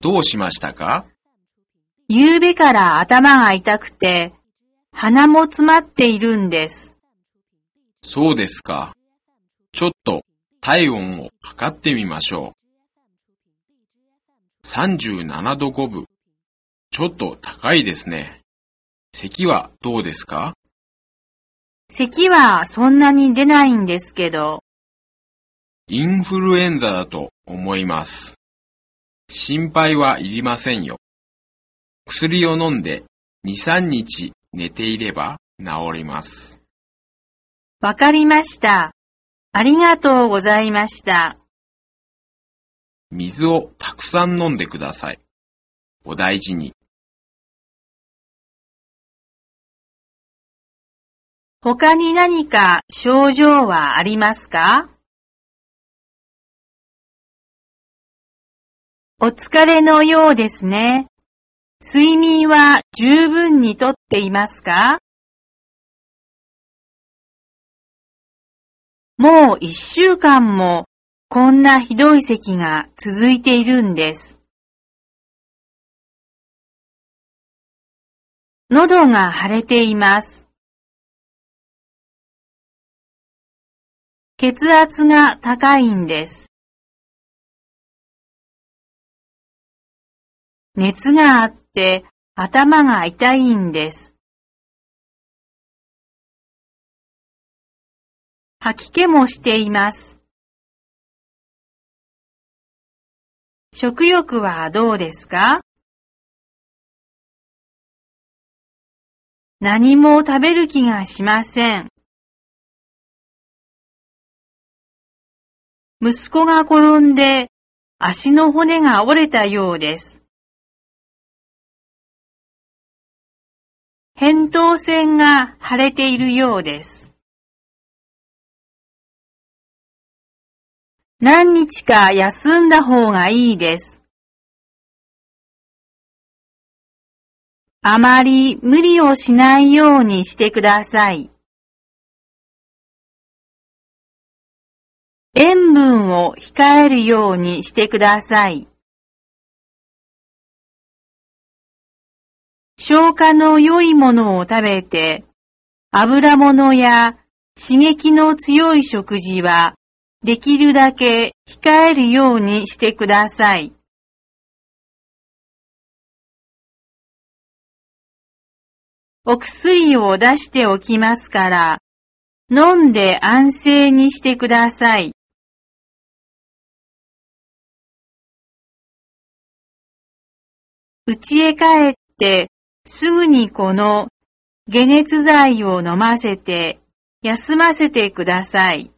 どうしましたか？夕べから頭が痛くて、鼻も詰まっているんです。そうですか。ちょっと体温を測ってみましょう。37度5分。ちょっと高いですね。咳はどうですか？咳はそんなに出ないんですけど、インフルエンザだと思います。心配はいりませんよ。薬を飲んで2、3日寝ていれば治ります。わかりました。ありがとうございました。水をたくさん飲んでください。お大事に。他に何か症状はありますか？お疲れのようですね。睡眠は十分にとっていますか？もう一週間もこんなひどい咳が続いているんです。喉が腫れています。血圧が高いんです。熱があって頭が痛いんです。吐き気もしています。食欲はどうですか？何も食べる気がしません。息子が転んで足の骨が折れたようです。扁桃腺が腫れているようです。何日か休んだ方がいいです。あまり無理をしないようにしてください。塩分を控えるようにしてください。消化の良いものを食べて、油物や刺激の強い食事はできるだけ控えるようにしてください。お薬を出しておきますから、飲んで安静にしてください。家へ帰ってすぐにこの解熱剤を飲ませて休ませてください。